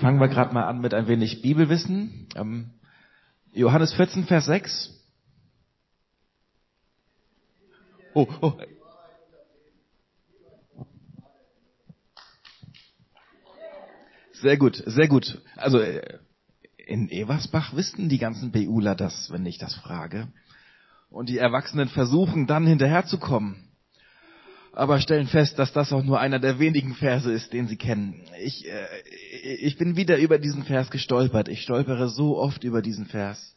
Fangen wir gerade mal an mit ein wenig Bibelwissen. Ähm, Johannes 14, Vers 6. Oh, oh. Sehr gut, sehr gut. Also äh, in Eversbach wissen die ganzen BUler das, wenn ich das frage. Und die Erwachsenen versuchen dann hinterherzukommen aber stellen fest, dass das auch nur einer der wenigen Verse ist, den sie kennen. Ich, äh, ich bin wieder über diesen Vers gestolpert. Ich stolpere so oft über diesen Vers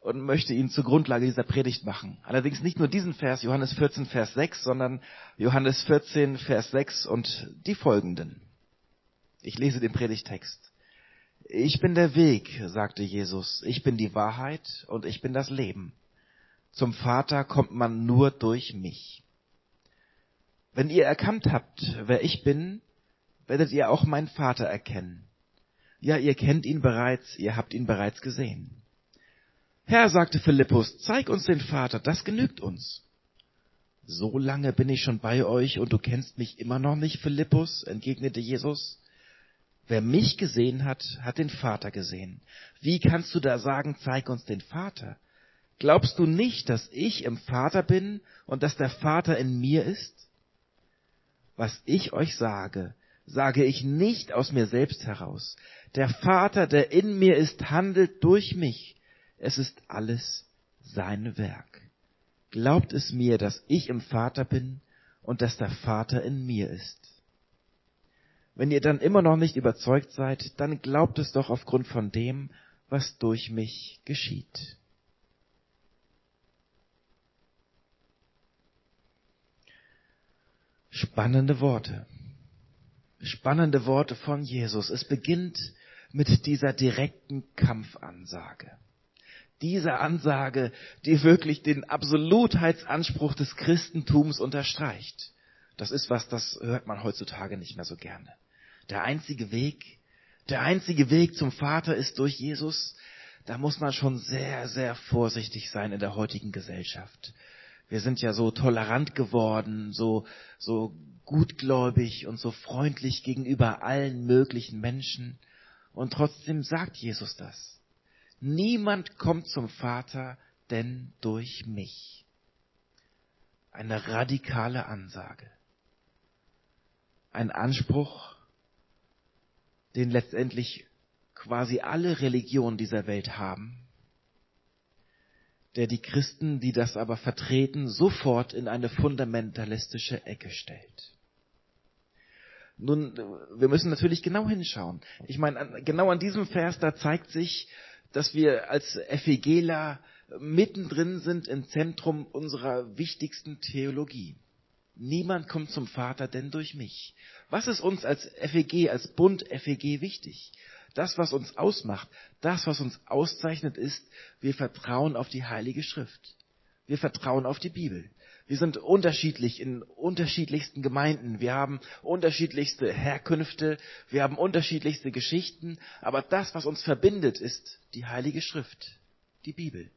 und möchte ihn zur Grundlage dieser Predigt machen. Allerdings nicht nur diesen Vers, Johannes 14, Vers 6, sondern Johannes 14, Vers 6 und die folgenden. Ich lese den Predigtext. Ich bin der Weg, sagte Jesus. Ich bin die Wahrheit und ich bin das Leben. Zum Vater kommt man nur durch mich. Wenn ihr erkannt habt, wer ich bin, werdet ihr auch meinen Vater erkennen. Ja, ihr kennt ihn bereits, ihr habt ihn bereits gesehen. Herr, sagte Philippus, zeig uns den Vater, das genügt uns. So lange bin ich schon bei euch und du kennst mich immer noch nicht, Philippus, entgegnete Jesus. Wer mich gesehen hat, hat den Vater gesehen. Wie kannst du da sagen, zeig uns den Vater? Glaubst du nicht, dass ich im Vater bin und dass der Vater in mir ist? Was ich euch sage, sage ich nicht aus mir selbst heraus. Der Vater, der in mir ist, handelt durch mich. Es ist alles sein Werk. Glaubt es mir, dass ich im Vater bin und dass der Vater in mir ist. Wenn ihr dann immer noch nicht überzeugt seid, dann glaubt es doch aufgrund von dem, was durch mich geschieht. Spannende Worte. Spannende Worte von Jesus. Es beginnt mit dieser direkten Kampfansage. Diese Ansage, die wirklich den Absolutheitsanspruch des Christentums unterstreicht. Das ist was, das hört man heutzutage nicht mehr so gerne. Der einzige Weg, der einzige Weg zum Vater ist durch Jesus. Da muss man schon sehr, sehr vorsichtig sein in der heutigen Gesellschaft wir sind ja so tolerant geworden, so, so gutgläubig und so freundlich gegenüber allen möglichen Menschen. Und trotzdem sagt Jesus das. Niemand kommt zum Vater, denn durch mich. Eine radikale Ansage. Ein Anspruch, den letztendlich quasi alle Religionen dieser Welt haben, der die Christen, die das aber vertreten, sofort in eine fundamentalistische Ecke stellt. Nun, wir müssen natürlich genau hinschauen. Ich meine, genau an diesem Vers, da zeigt sich, dass wir als FEGler mittendrin sind im Zentrum unserer wichtigsten Theologie. Niemand kommt zum Vater denn durch mich. Was ist uns als FEG, als Bund FEG wichtig? Das, was uns ausmacht, das, was uns auszeichnet, ist, wir vertrauen auf die Heilige Schrift. Wir vertrauen auf die Bibel. Wir sind unterschiedlich in unterschiedlichsten Gemeinden. Wir haben unterschiedlichste Herkünfte. Wir haben unterschiedlichste Geschichten. Aber das, was uns verbindet, ist die Heilige Schrift, die Bibel.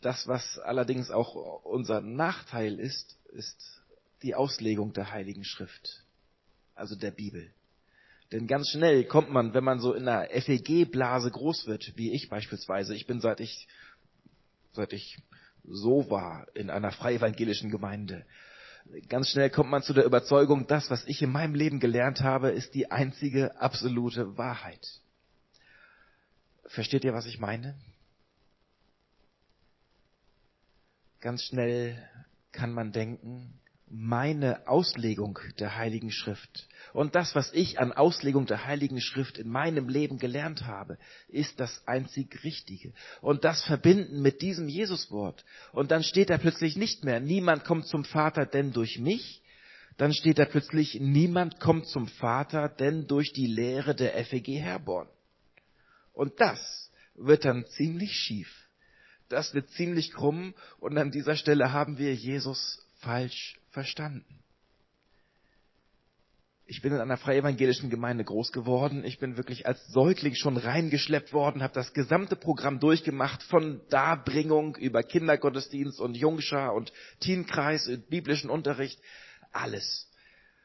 Das, was allerdings auch unser Nachteil ist, ist die Auslegung der Heiligen Schrift, also der Bibel. Denn ganz schnell kommt man, wenn man so in einer FEG-Blase groß wird, wie ich beispielsweise, ich bin seit ich, seit ich so war in einer frei evangelischen Gemeinde, ganz schnell kommt man zu der Überzeugung, das, was ich in meinem Leben gelernt habe, ist die einzige absolute Wahrheit. Versteht ihr, was ich meine? Ganz schnell kann man denken, meine Auslegung der Heiligen Schrift und das, was ich an Auslegung der Heiligen Schrift in meinem Leben gelernt habe, ist das einzig Richtige. Und das verbinden mit diesem Jesuswort. Und dann steht da plötzlich nicht mehr, niemand kommt zum Vater denn durch mich. Dann steht da plötzlich, niemand kommt zum Vater denn durch die Lehre der FEG Herborn. Und das wird dann ziemlich schief. Das wird ziemlich krumm und an dieser Stelle haben wir Jesus falsch verstanden. Ich bin in einer freie evangelischen Gemeinde groß geworden. Ich bin wirklich als Säugling schon reingeschleppt worden, habe das gesamte Programm durchgemacht, von Darbringung über Kindergottesdienst und Jungschar und Teenkreis, biblischen Unterricht, alles.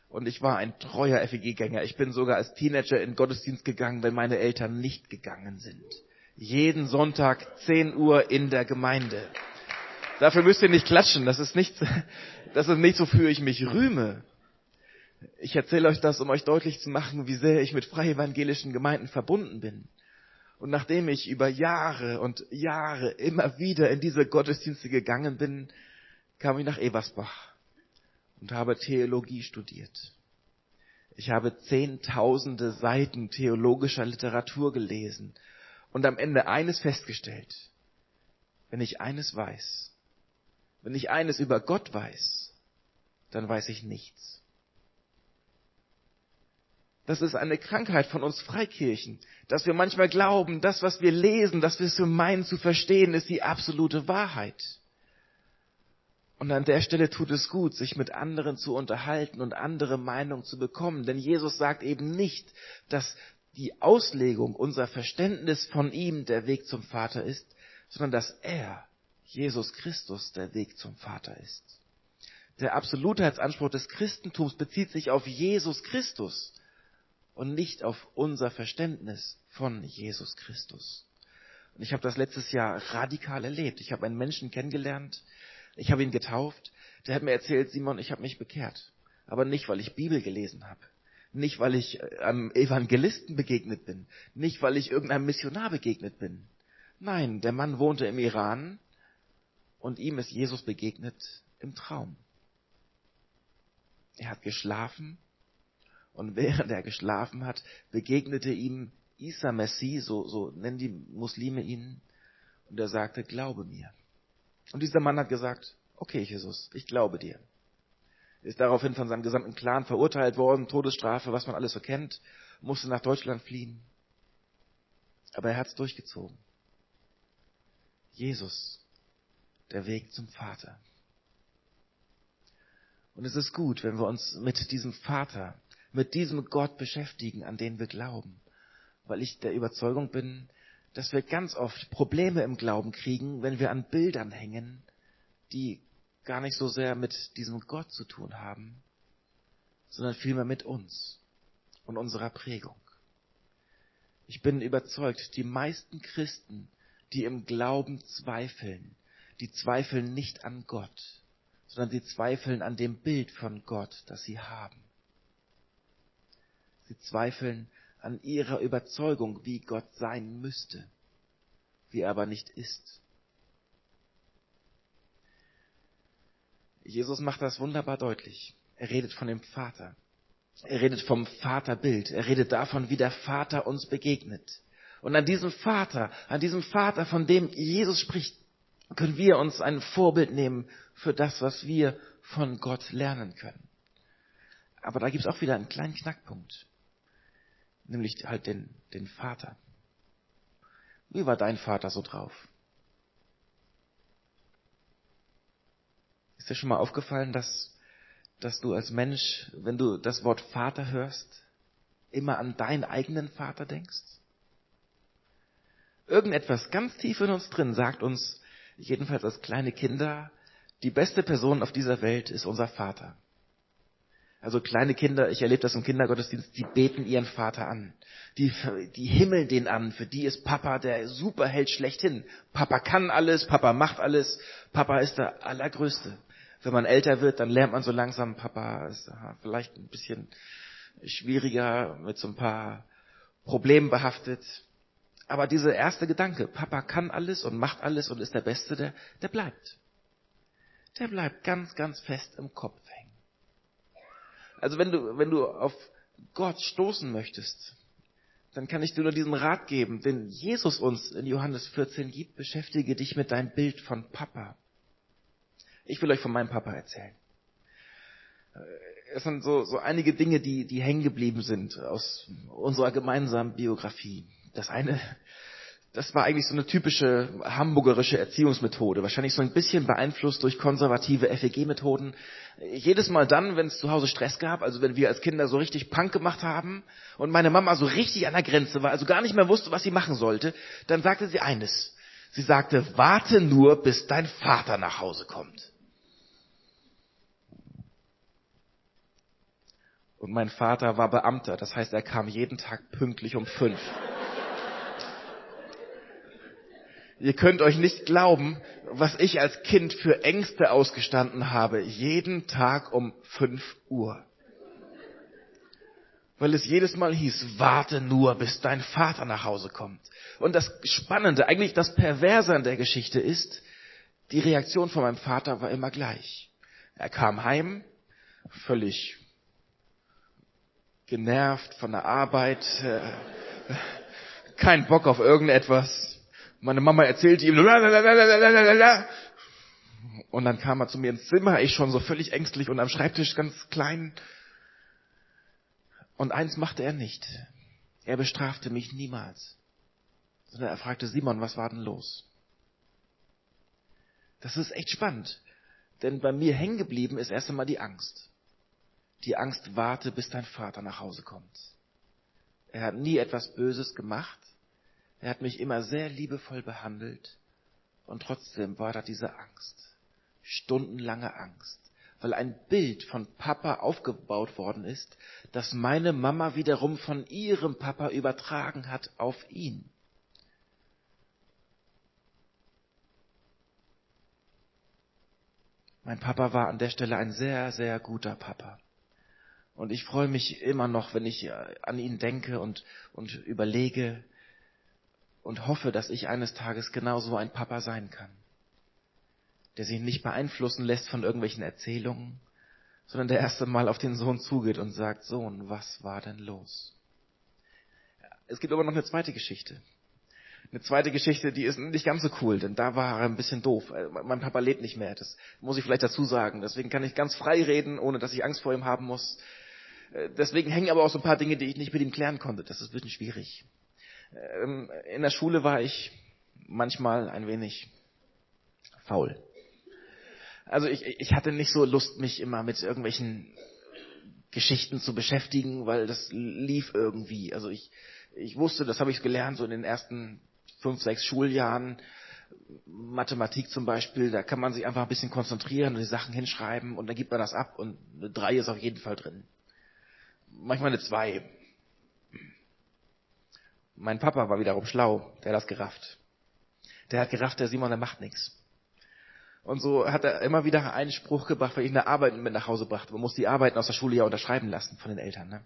Und ich war ein treuer FEG-Gänger. Ich bin sogar als Teenager in Gottesdienst gegangen, wenn meine Eltern nicht gegangen sind. Jeden Sonntag 10 Uhr in der Gemeinde. Dafür müsst ihr nicht klatschen. Das ist nicht, das ist nicht, wofür ich mich rühme. Ich erzähle euch das, um euch deutlich zu machen, wie sehr ich mit freie evangelischen Gemeinden verbunden bin. Und nachdem ich über Jahre und Jahre immer wieder in diese Gottesdienste gegangen bin, kam ich nach Ebersbach und habe Theologie studiert. Ich habe zehntausende Seiten theologischer Literatur gelesen und am Ende eines festgestellt. Wenn ich eines weiß, wenn ich eines über Gott weiß, dann weiß ich nichts. Das ist eine Krankheit von uns Freikirchen, dass wir manchmal glauben, das, was wir lesen, dass wir es so meinen zu verstehen, ist die absolute Wahrheit. Und an der Stelle tut es gut, sich mit anderen zu unterhalten und andere Meinungen zu bekommen. Denn Jesus sagt eben nicht, dass die Auslegung, unser Verständnis von ihm der Weg zum Vater ist, sondern dass er, Jesus Christus, der Weg zum Vater ist. Der Absolutheitsanspruch des Christentums bezieht sich auf Jesus Christus und nicht auf unser Verständnis von Jesus Christus. Und ich habe das letztes Jahr radikal erlebt. Ich habe einen Menschen kennengelernt, ich habe ihn getauft, der hat mir erzählt, Simon, ich habe mich bekehrt. Aber nicht, weil ich Bibel gelesen habe. Nicht, weil ich äh, einem Evangelisten begegnet bin. Nicht, weil ich irgendeinem Missionar begegnet bin. Nein, der Mann wohnte im Iran und ihm ist Jesus begegnet im Traum. Er hat geschlafen und während er geschlafen hat, begegnete ihm Isa Messi, so, so nennen die Muslime ihn, und er sagte, glaube mir. Und dieser Mann hat gesagt, okay Jesus, ich glaube dir. Ist daraufhin von seinem gesamten Clan verurteilt worden, Todesstrafe, was man alles so kennt, musste nach Deutschland fliehen. Aber er hat es durchgezogen. Jesus, der Weg zum Vater. Und es ist gut, wenn wir uns mit diesem Vater mit diesem Gott beschäftigen, an den wir glauben. Weil ich der Überzeugung bin, dass wir ganz oft Probleme im Glauben kriegen, wenn wir an Bildern hängen, die gar nicht so sehr mit diesem Gott zu tun haben, sondern vielmehr mit uns und unserer Prägung. Ich bin überzeugt, die meisten Christen, die im Glauben zweifeln, die zweifeln nicht an Gott, sondern sie zweifeln an dem Bild von Gott, das sie haben. Sie zweifeln an ihrer Überzeugung, wie Gott sein müsste, wie er aber nicht ist. Jesus macht das wunderbar deutlich. Er redet von dem Vater. Er redet vom Vaterbild. Er redet davon, wie der Vater uns begegnet. Und an diesem Vater, an diesem Vater, von dem Jesus spricht, können wir uns ein Vorbild nehmen für das, was wir von Gott lernen können. Aber da gibt es auch wieder einen kleinen Knackpunkt nämlich halt den, den Vater. Wie war dein Vater so drauf? Ist dir schon mal aufgefallen, dass, dass du als Mensch, wenn du das Wort Vater hörst, immer an deinen eigenen Vater denkst? Irgendetwas ganz tief in uns drin sagt uns, jedenfalls als kleine Kinder, die beste Person auf dieser Welt ist unser Vater. Also kleine Kinder, ich erlebe das im Kindergottesdienst, die beten ihren Vater an. Die, die himmeln den an. Für die ist Papa der Superheld schlechthin. Papa kann alles, Papa macht alles, Papa ist der Allergrößte. Wenn man älter wird, dann lernt man so langsam, Papa ist vielleicht ein bisschen schwieriger, mit so ein paar Problemen behaftet. Aber dieser erste Gedanke, Papa kann alles und macht alles und ist der Beste, der, der bleibt. Der bleibt ganz, ganz fest im Kopf. Also wenn du, wenn du auf Gott stoßen möchtest, dann kann ich dir nur diesen Rat geben, den Jesus uns in Johannes 14 gibt, beschäftige dich mit deinem Bild von Papa. Ich will euch von meinem Papa erzählen. Es sind so, so einige Dinge, die, die hängen geblieben sind aus unserer gemeinsamen Biografie. Das eine das war eigentlich so eine typische hamburgerische Erziehungsmethode, wahrscheinlich so ein bisschen beeinflusst durch konservative FEG-Methoden. Jedes Mal dann, wenn es zu Hause Stress gab, also wenn wir als Kinder so richtig Punk gemacht haben und meine Mama so richtig an der Grenze war, also gar nicht mehr wusste, was sie machen sollte, dann sagte sie eines. Sie sagte, warte nur, bis dein Vater nach Hause kommt. Und mein Vater war Beamter, das heißt, er kam jeden Tag pünktlich um fünf. Ihr könnt euch nicht glauben, was ich als Kind für Ängste ausgestanden habe, jeden Tag um fünf Uhr. Weil es jedes Mal hieß, warte nur, bis dein Vater nach Hause kommt. Und das Spannende, eigentlich das Perverse an der Geschichte ist, die Reaktion von meinem Vater war immer gleich. Er kam heim, völlig genervt von der Arbeit, äh, kein Bock auf irgendetwas, meine Mama erzählte ihm, und dann kam er zu mir ins Zimmer, ich schon so völlig ängstlich und am Schreibtisch ganz klein. Und eins machte er nicht. Er bestrafte mich niemals. Sondern er fragte Simon, was war denn los? Das ist echt spannend. Denn bei mir hängen geblieben ist erst einmal die Angst. Die Angst, warte, bis dein Vater nach Hause kommt. Er hat nie etwas Böses gemacht. Er hat mich immer sehr liebevoll behandelt und trotzdem war da diese Angst, stundenlange Angst, weil ein Bild von Papa aufgebaut worden ist, das meine Mama wiederum von ihrem Papa übertragen hat auf ihn. Mein Papa war an der Stelle ein sehr, sehr guter Papa. Und ich freue mich immer noch, wenn ich an ihn denke und, und überlege, und hoffe, dass ich eines Tages genauso ein Papa sein kann, der sich nicht beeinflussen lässt von irgendwelchen Erzählungen, sondern der erste Mal auf den Sohn zugeht und sagt, Sohn, was war denn los? Es gibt aber noch eine zweite Geschichte. Eine zweite Geschichte, die ist nicht ganz so cool, denn da war er ein bisschen doof. Äh, mein Papa lebt nicht mehr, das muss ich vielleicht dazu sagen. Deswegen kann ich ganz frei reden, ohne dass ich Angst vor ihm haben muss. Äh, deswegen hängen aber auch so ein paar Dinge, die ich nicht mit ihm klären konnte. Das ist ein bisschen schwierig. Ähm, in der Schule war ich manchmal ein wenig faul. Also ich, ich hatte nicht so Lust, mich immer mit irgendwelchen Geschichten zu beschäftigen, weil das lief irgendwie. Also ich, ich wusste, das habe ich gelernt, so in den ersten fünf, sechs Schuljahren. Mathematik zum Beispiel, da kann man sich einfach ein bisschen konzentrieren und die Sachen hinschreiben und dann gibt man das ab und eine drei ist auf jeden Fall drin. Manchmal eine zwei. Mein Papa war wiederum schlau, der hat das gerafft. Der hat gerafft, der Simon, der macht nichts. Und so hat er immer wieder einen Spruch gebracht, weil ich eine Arbeit mit nach Hause brachte. Man muss die Arbeiten aus der Schule ja unterschreiben lassen von den Eltern. Ne?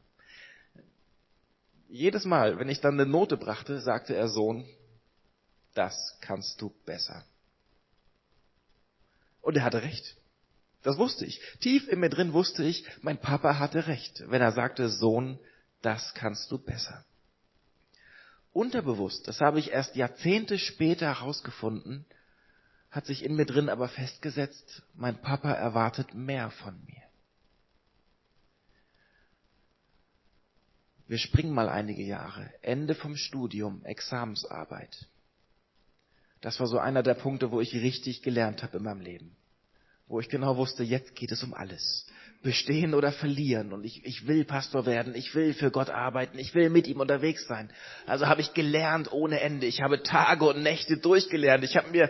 Jedes Mal, wenn ich dann eine Note brachte, sagte er Sohn, das kannst du besser. Und er hatte recht. Das wusste ich. Tief in mir drin wusste ich, mein Papa hatte recht, wenn er sagte, Sohn, das kannst du besser unterbewusst, das habe ich erst Jahrzehnte später herausgefunden, hat sich in mir drin aber festgesetzt, mein Papa erwartet mehr von mir. Wir springen mal einige Jahre. Ende vom Studium, Examensarbeit. Das war so einer der Punkte, wo ich richtig gelernt habe in meinem Leben. Wo ich genau wusste, jetzt geht es um alles bestehen oder verlieren. Und ich, ich will Pastor werden, ich will für Gott arbeiten, ich will mit ihm unterwegs sein. Also habe ich gelernt ohne Ende. Ich habe Tage und Nächte durchgelernt. Ich habe mir,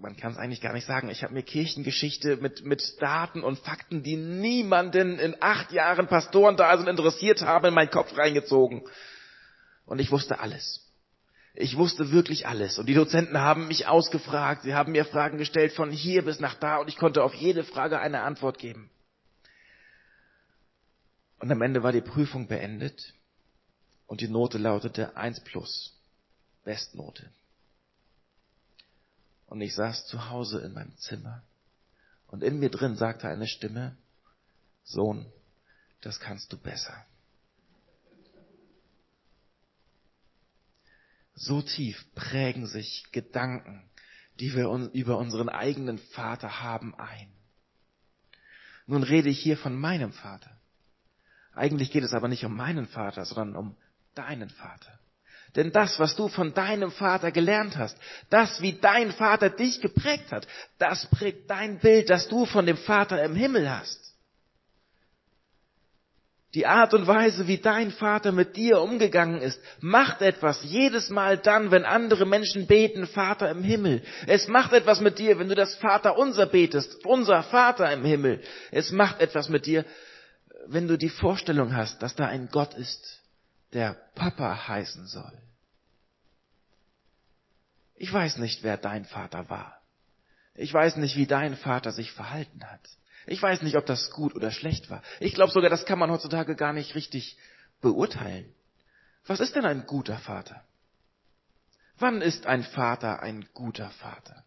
man kann es eigentlich gar nicht sagen, ich habe mir Kirchengeschichte mit, mit Daten und Fakten, die niemanden in acht Jahren Pastoren da sind interessiert haben, in meinen Kopf reingezogen. Und ich wusste alles. Ich wusste wirklich alles. Und die Dozenten haben mich ausgefragt. Sie haben mir Fragen gestellt von hier bis nach da und ich konnte auf jede Frage eine Antwort geben. Und am Ende war die Prüfung beendet und die Note lautete 1 plus, Bestnote. Und ich saß zu Hause in meinem Zimmer und in mir drin sagte eine Stimme, Sohn, das kannst du besser. So tief prägen sich Gedanken, die wir über unseren eigenen Vater haben, ein. Nun rede ich hier von meinem Vater. Eigentlich geht es aber nicht um meinen Vater, sondern um deinen Vater. Denn das, was du von deinem Vater gelernt hast, das, wie dein Vater dich geprägt hat, das prägt dein Bild, das du von dem Vater im Himmel hast. Die Art und Weise, wie dein Vater mit dir umgegangen ist, macht etwas jedes Mal dann, wenn andere Menschen beten, Vater im Himmel. Es macht etwas mit dir, wenn du das Vater unser betest, unser Vater im Himmel. Es macht etwas mit dir, wenn du die Vorstellung hast, dass da ein Gott ist, der Papa heißen soll. Ich weiß nicht, wer dein Vater war. Ich weiß nicht, wie dein Vater sich verhalten hat. Ich weiß nicht, ob das gut oder schlecht war. Ich glaube sogar, das kann man heutzutage gar nicht richtig beurteilen. Was ist denn ein guter Vater? Wann ist ein Vater ein guter Vater?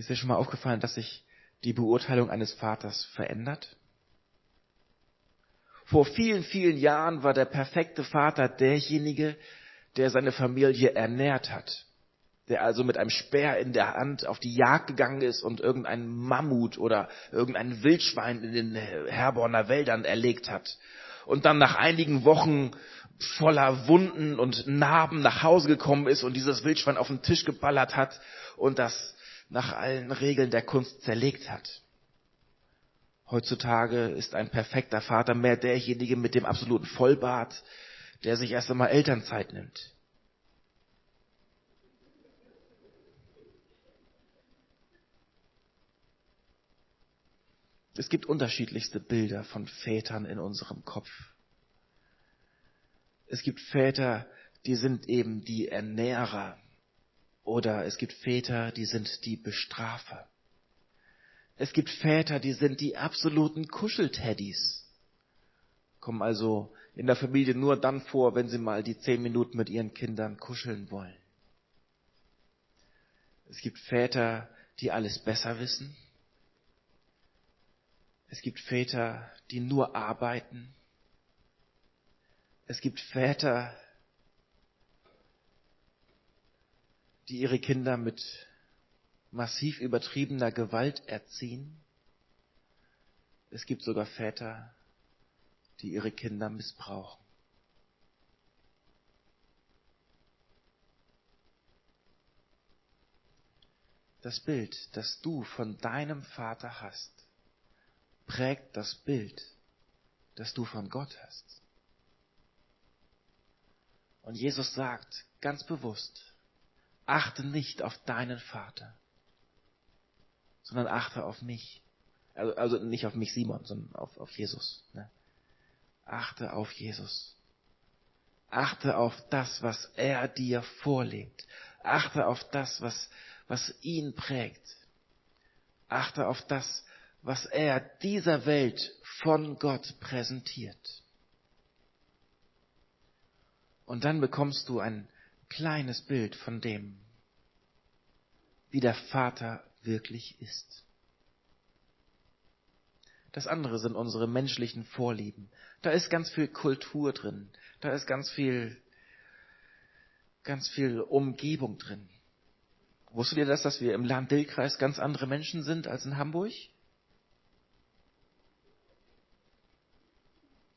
Ist dir schon mal aufgefallen, dass sich die Beurteilung eines Vaters verändert? Vor vielen, vielen Jahren war der perfekte Vater derjenige, der seine Familie ernährt hat, der also mit einem Speer in der Hand auf die Jagd gegangen ist und irgendeinen Mammut oder irgendein Wildschwein in den Herborner Wäldern erlegt hat und dann nach einigen Wochen voller Wunden und Narben nach Hause gekommen ist und dieses Wildschwein auf den Tisch geballert hat und das nach allen Regeln der Kunst zerlegt hat. Heutzutage ist ein perfekter Vater mehr derjenige mit dem absoluten Vollbart, der sich erst einmal Elternzeit nimmt. Es gibt unterschiedlichste Bilder von Vätern in unserem Kopf. Es gibt Väter, die sind eben die Ernährer. Oder es gibt Väter, die sind die Bestrafer. Es gibt Väter, die sind die absoluten Kuschelteddys. Kommen also in der Familie nur dann vor, wenn sie mal die zehn Minuten mit ihren Kindern kuscheln wollen. Es gibt Väter, die alles besser wissen. Es gibt Väter, die nur arbeiten. Es gibt Väter, die ihre Kinder mit massiv übertriebener Gewalt erziehen. Es gibt sogar Väter, die ihre Kinder missbrauchen. Das Bild, das du von deinem Vater hast, prägt das Bild, das du von Gott hast. Und Jesus sagt ganz bewusst, achte nicht auf deinen Vater, sondern achte auf mich. Also, also nicht auf mich Simon, sondern auf, auf Jesus. Ne? Achte auf Jesus. Achte auf das, was er dir vorlebt. Achte auf das, was, was ihn prägt. Achte auf das, was er dieser Welt von Gott präsentiert. Und dann bekommst du ein kleines Bild von dem, wie der Vater wirklich ist. Das andere sind unsere menschlichen Vorlieben. Da ist ganz viel Kultur drin. Da ist ganz viel, ganz viel Umgebung drin. Wusstet ihr das, dass wir im Land-Dill-Kreis ganz andere Menschen sind als in Hamburg?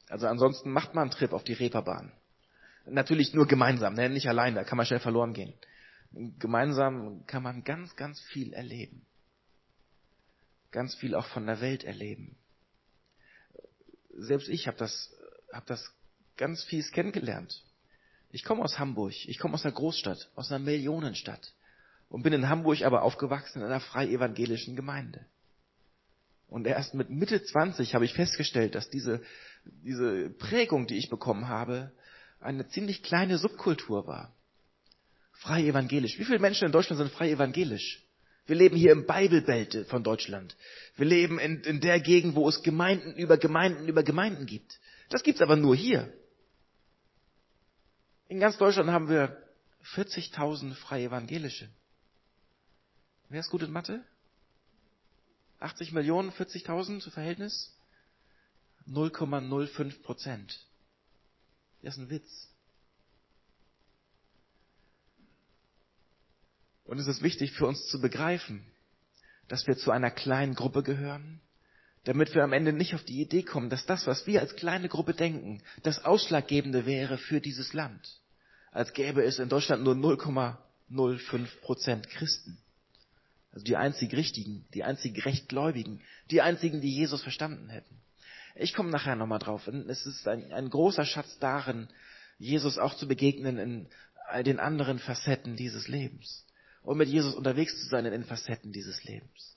Also ansonsten macht man einen Trip auf die Reeperbahn. Natürlich nur gemeinsam, ne? nicht allein, da kann man schnell verloren gehen. Gemeinsam kann man ganz, ganz viel erleben. Ganz viel auch von der Welt erleben selbst ich habe das, hab das ganz fies kennengelernt. Ich komme aus Hamburg, ich komme aus einer Großstadt, aus einer Millionenstadt und bin in Hamburg aber aufgewachsen in einer frei evangelischen Gemeinde. Und erst mit Mitte 20 habe ich festgestellt, dass diese, diese Prägung, die ich bekommen habe, eine ziemlich kleine Subkultur war. Frei evangelisch. Wie viele Menschen in Deutschland sind frei evangelisch? Wir leben hier im Bible von Deutschland. Wir leben in, in der Gegend, wo es Gemeinden über Gemeinden über Gemeinden gibt. Das gibt's aber nur hier. In ganz Deutschland haben wir 40.000 freie Evangelische. Wer ist gut in Mathe? 80 Millionen, 40.000 Verhältnis? 0,05 Prozent. Das ist ein Witz. Und es ist wichtig für uns zu begreifen, dass wir zu einer kleinen Gruppe gehören, damit wir am Ende nicht auf die Idee kommen, dass das, was wir als kleine Gruppe denken, das Ausschlaggebende wäre für dieses Land. Als gäbe es in Deutschland nur 0,05 Prozent Christen. Also die einzig Richtigen, die einzig Rechtgläubigen, die einzigen, die Jesus verstanden hätten. Ich komme nachher nochmal drauf. es ist ein, ein großer Schatz darin, Jesus auch zu begegnen in all den anderen Facetten dieses Lebens. und mit Jesus unterwegs zu sein in den Facetten dieses Lebens.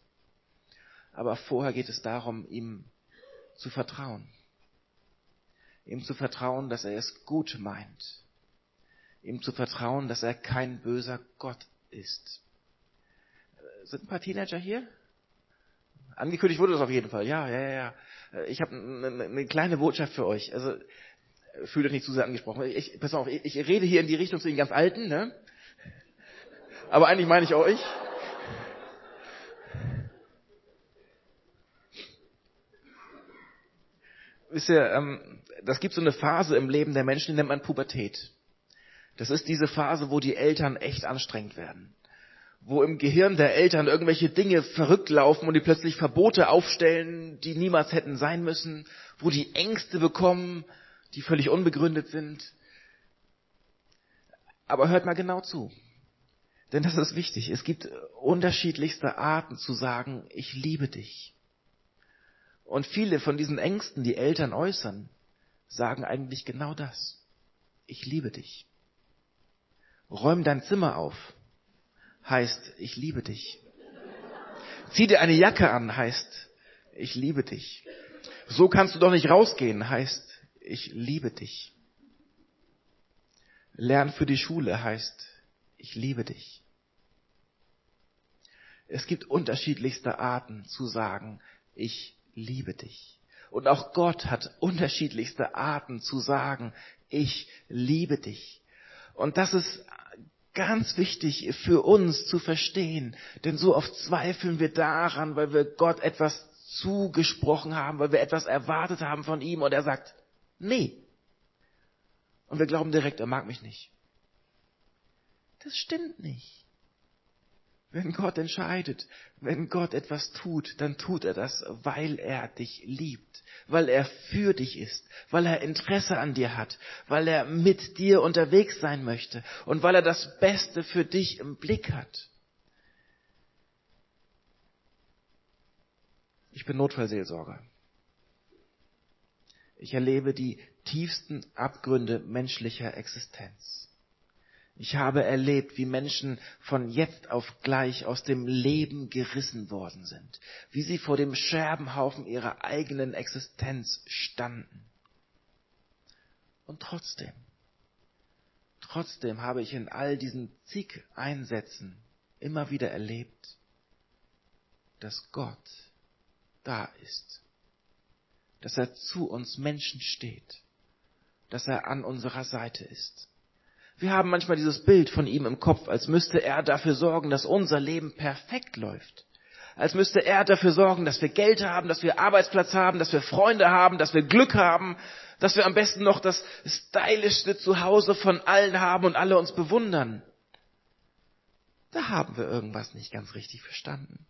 Aber vorher geht es darum, ihm zu vertrauen. Ihm zu vertrauen, dass er es gut meint. Ihm zu vertrauen, dass er kein böser Gott ist. Sind ein paar Teenager hier? Angekündigt wurde das auf jeden Fall. Ja, ja, ja. Ich habe eine, eine kleine Botschaft für euch. Also fühlt euch nicht zu sehr angesprochen. Ich, pass auf, ich, ich rede hier in die Richtung zu den ganz Alten, ne? Aber eigentlich meine ich euch. Wisst ihr, ähm, das gibt so eine Phase im Leben der Menschen, die nennt man Pubertät. Das ist diese Phase, wo die Eltern echt anstrengend werden. Wo im Gehirn der Eltern irgendwelche Dinge verrückt laufen und die plötzlich Verbote aufstellen, die niemals hätten sein müssen. Wo die Ängste bekommen, die völlig unbegründet sind. Aber hört mal genau zu. Denn das ist wichtig. Es gibt unterschiedlichste Arten zu sagen, ich liebe dich. Und viele von diesen Ängsten, die Eltern äußern, sagen eigentlich genau das. Ich liebe dich. Räum dein Zimmer auf, heißt, ich liebe dich. Zieh dir eine Jacke an, heißt, ich liebe dich. So kannst du doch nicht rausgehen, heißt, ich liebe dich. Lern für die Schule heißt, ich liebe dich. Es gibt unterschiedlichste Arten zu sagen, ich liebe dich. Und auch Gott hat unterschiedlichste Arten zu sagen, ich liebe dich. Und das ist ganz wichtig für uns zu verstehen, denn so oft zweifeln wir daran, weil wir Gott etwas zugesprochen haben, weil wir etwas erwartet haben von ihm und er sagt, nee. Und wir glauben direkt, er mag mich nicht. Das stimmt nicht. Wenn Gott entscheidet, wenn Gott etwas tut, dann tut er das, weil er dich liebt, weil er für dich ist, weil er Interesse an dir hat, weil er mit dir unterwegs sein möchte und weil er das Beste für dich im Blick hat. Ich bin Notfallseelsorger. Ich erlebe die tiefsten Abgründe menschlicher Existenz. Ich habe erlebt, wie Menschen von jetzt auf gleich aus dem Leben gerissen worden sind, wie sie vor dem Scherbenhaufen ihrer eigenen Existenz standen. Und trotzdem, trotzdem habe ich in all diesen zig Einsätzen immer wieder erlebt, dass Gott da ist, dass er zu uns Menschen steht, dass er an unserer Seite ist wir haben manchmal dieses Bild von ihm im Kopf, als müsste er dafür sorgen, dass unser Leben perfekt läuft. Als müsste er dafür sorgen, dass wir Geld haben, dass wir Arbeitsplatz haben, dass wir Freunde haben, dass wir Glück haben, dass wir am besten noch das stylischste Zuhause von allen haben und alle uns bewundern. Da haben wir irgendwas nicht ganz richtig verstanden.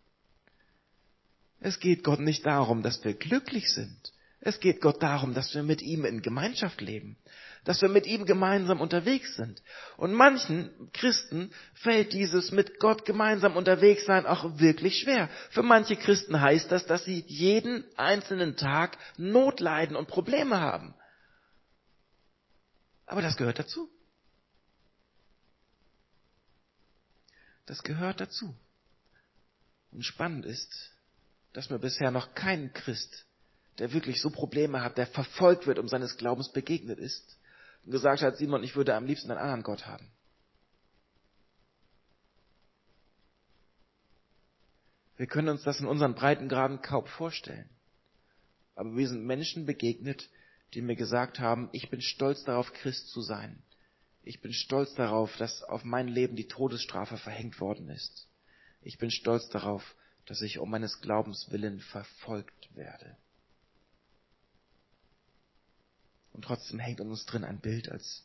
Es geht Gott nicht darum, dass wir glücklich sind. Es geht Gott darum, dass wir mit ihm in Gemeinschaft leben, dass wir mit ihm gemeinsam unterwegs sind. Und manchen Christen fällt dieses mit Gott gemeinsam unterwegs sein auch wirklich schwer. Für manche Christen heißt das, dass sie jeden einzelnen Tag Not leiden und Probleme haben. Aber das gehört dazu. Das gehört dazu. Und spannend ist, dass mir bisher noch kein Christ, der wirklich so Probleme hat, der verfolgt wird um seines Glaubens begegnet ist, gesagt hat, Simon, ich würde am liebsten einen anderen Gott haben. Wir können uns das in unseren Breitengraden kaum vorstellen. Aber wir sind Menschen begegnet, die mir gesagt haben, ich bin stolz darauf, Christ zu sein. Ich bin stolz darauf, dass auf mein Leben die Todesstrafe verhängt worden ist. Ich bin stolz darauf, dass ich um meines Glaubens willen verfolgt werde. Und trotzdem hängt in uns drin ein Bild, als,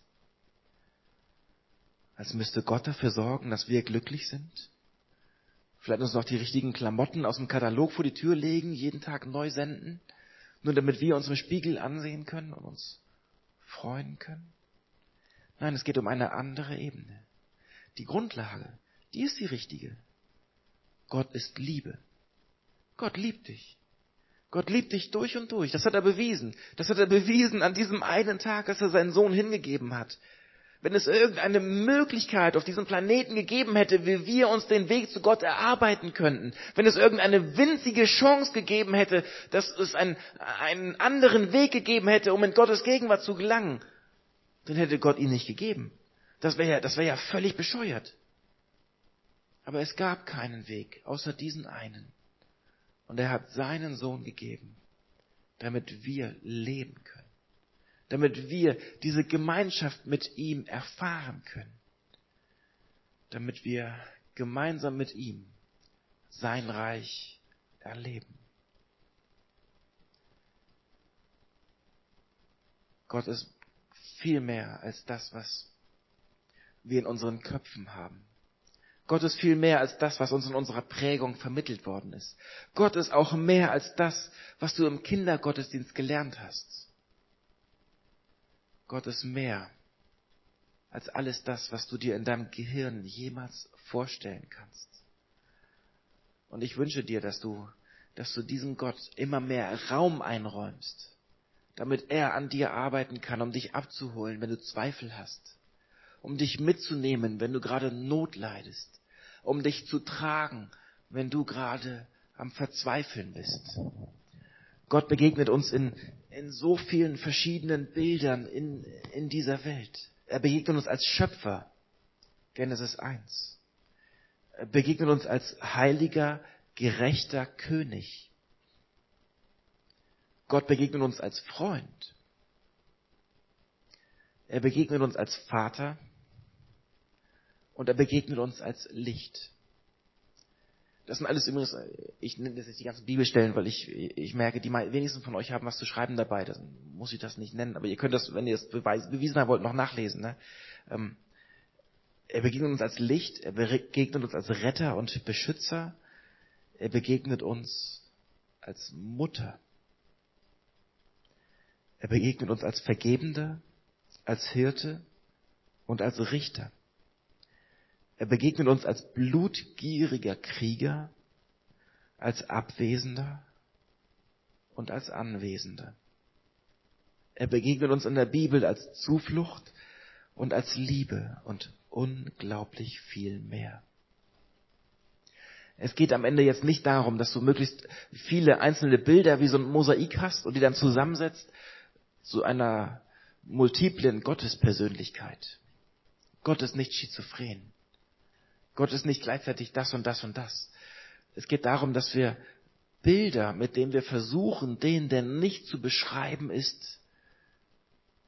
als müsste Gott dafür sorgen, dass wir glücklich sind. Vielleicht uns noch die richtigen Klamotten aus dem Katalog vor die Tür legen, jeden Tag neu senden, nur damit wir uns im Spiegel ansehen können und uns freuen können. Nein, es geht um eine andere Ebene. Die Grundlage, die ist die richtige. Gott ist Liebe. Gott liebt dich. Gott liebt dich durch und durch. Das hat er bewiesen. Das hat er bewiesen an diesem einen Tag, als er seinen Sohn hingegeben hat. wenn es irgendeine Möglichkeit auf diesem Planeten gegeben hätte, wie wir uns den Weg zu Gott erarbeiten könnten, wenn es irgendeine winzige Chance gegeben hätte, dass es einen, einen anderen Weg gegeben hätte, um in Gottes Gegenwart zu gelangen, dann hätte Gott ihn nicht gegeben. Das wäre ja, das wäre ja völlig bescheuert. Aber es gab keinen Weg, außer diesen einen. Und er hat seinen Sohn gegeben, damit wir leben können damit wir diese Gemeinschaft mit ihm erfahren können, damit wir gemeinsam mit ihm sein Reich erleben. Gott ist viel mehr als das, was wir in unseren Köpfen haben. Gott ist viel mehr als das, was uns in unserer Prägung vermittelt worden ist. Gott ist auch mehr als das, was du im Kindergottesdienst gelernt hast. Gott ist mehr als alles das, was du dir in deinem Gehirn jemals vorstellen kannst. Und ich wünsche dir, dass du, dass du diesem Gott immer mehr Raum einräumst, damit er an dir arbeiten kann, um dich abzuholen, wenn du Zweifel hast, um dich mitzunehmen, wenn du gerade Not leidest, um dich zu tragen, wenn du gerade am Verzweifeln bist. Gott begegnet uns in, in so vielen verschiedenen Bildern in, in dieser Welt. Er begegnet uns als Schöpfer, Genesis 1. Er begegnet uns als heiliger, gerechter König. Gott begegnet uns als Freund. Er begegnet uns als Vater und er begegnet uns als Licht. Das sind alles übrigens, ich nenne das jetzt die ganzen Bibelstellen, weil ich, ich merke, die wenigsten von euch haben was zu schreiben dabei. Das muss ich das nicht nennen. Aber ihr könnt das, wenn ihr es bewiesen haben wollt, noch nachlesen. Ne? Ähm, er begegnet uns als Licht, er begegnet uns als Retter und Beschützer. Er begegnet uns als Mutter. Er begegnet uns als Vergebender, als Hirte und als Richter. Er begegnet uns als blutgieriger Krieger, als Abwesender und als Anwesender. Er begegnet uns in der Bibel als Zuflucht und als Liebe und unglaublich viel mehr. Es geht am Ende jetzt nicht darum, dass du möglichst viele einzelne Bilder wie so ein Mosaik hast und die dann zusammensetzt zu einer multiplen Gottespersönlichkeit. Gott ist nicht schizophren. Gott ist nicht gleichzeitig das und das und das. Es geht darum, dass wir Bilder, mit denen wir versuchen, den, der nicht zu beschreiben ist,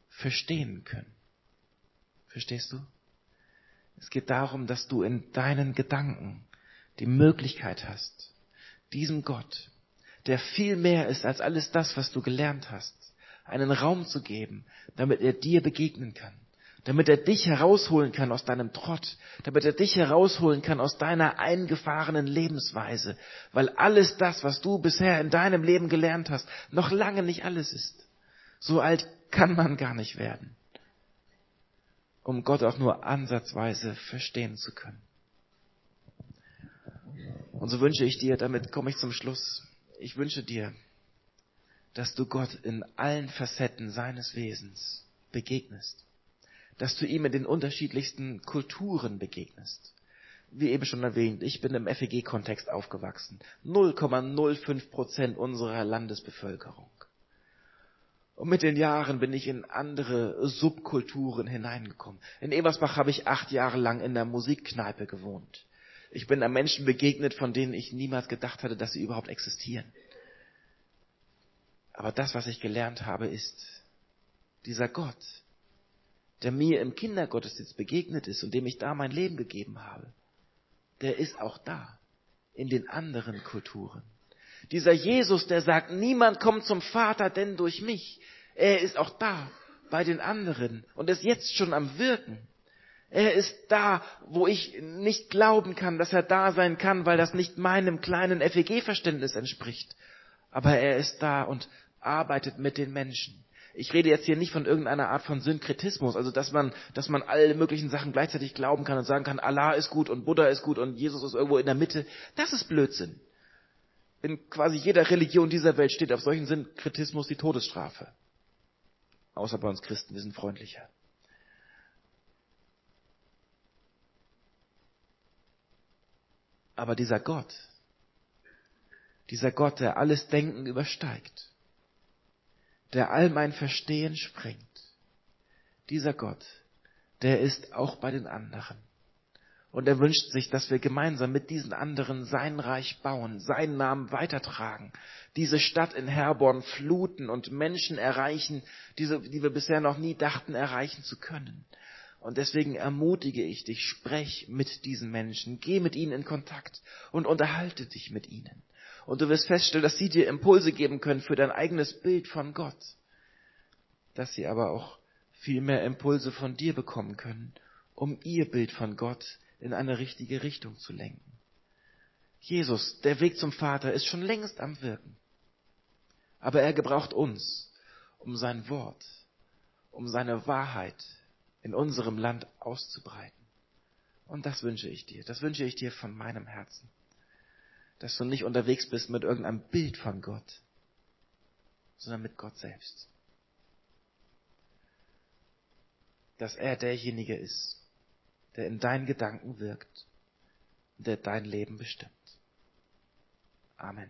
verstehen können. Verstehst du? Es geht darum, dass du in deinen Gedanken die Möglichkeit hast, diesem Gott, der viel mehr ist als alles das, was du gelernt hast, einen Raum zu geben, damit er dir begegnen kann damit er dich herausholen kann aus deinem Trott, damit er dich herausholen kann aus deiner eingefahrenen Lebensweise, weil alles das, was du bisher in deinem Leben gelernt hast, noch lange nicht alles ist. So alt kann man gar nicht werden, um Gott auch nur ansatzweise verstehen zu können. Und so wünsche ich dir, damit komme ich zum Schluss, ich wünsche dir, dass du Gott in allen Facetten seines Wesens begegnest dass du ihm in den unterschiedlichsten Kulturen begegnest. Wie eben schon erwähnt, ich bin im FEG-Kontext aufgewachsen. 0,05 Prozent unserer Landesbevölkerung. Und mit den Jahren bin ich in andere Subkulturen hineingekommen. In Ebersbach habe ich acht Jahre lang in der Musikkneipe gewohnt. Ich bin an Menschen begegnet, von denen ich niemals gedacht hatte, dass sie überhaupt existieren. Aber das, was ich gelernt habe, ist, dieser Gott, der mir im Kindergottesdienst begegnet ist und dem ich da mein Leben gegeben habe, der ist auch da, in den anderen Kulturen. Dieser Jesus, der sagt, niemand kommt zum Vater denn durch mich, er ist auch da bei den anderen und ist jetzt schon am Wirken. Er ist da, wo ich nicht glauben kann, dass er da sein kann, weil das nicht meinem kleinen FEG-Verständnis entspricht. Aber er ist da und arbeitet mit den Menschen ich rede jetzt hier nicht von irgendeiner Art von Synkretismus, also dass man, dass man alle möglichen Sachen gleichzeitig glauben kann und sagen kann, Allah ist gut und Buddha ist gut und Jesus ist irgendwo in der Mitte. Das ist Blödsinn. In quasi jeder Religion dieser Welt steht auf solchen Synkretismus die Todesstrafe. Außer bei uns Christen, wir sind freundlicher. Aber dieser Gott, dieser Gott, der alles Denken übersteigt, der all mein Verstehen sprengt, dieser Gott, der ist auch bei den anderen. Und er wünscht sich, dass wir gemeinsam mit diesen anderen sein Reich bauen, seinen Namen weitertragen, diese Stadt in Herborn fluten und Menschen erreichen, diese, die wir bisher noch nie dachten erreichen zu können. Und deswegen ermutige ich dich, sprech mit diesen Menschen, geh mit ihnen in Kontakt und unterhalte dich mit ihnen. Und du wirst feststellen, dass sie dir Impulse geben können für dein eigenes Bild von Gott, dass sie aber auch viel mehr Impulse von dir bekommen können, um ihr Bild von Gott in eine richtige Richtung zu lenken. Jesus, der Weg zum Vater, ist schon längst am Wirken. Aber er gebraucht uns, um sein Wort, um seine Wahrheit in unserem Land auszubreiten. Und das wünsche ich dir. Das wünsche ich dir von meinem Herzen. Dass du nicht unterwegs bist mit irgendeinem Bild von Gott, sondern mit Gott selbst. Dass er derjenige ist, der in deinen Gedanken wirkt und der dein Leben bestimmt. Amen.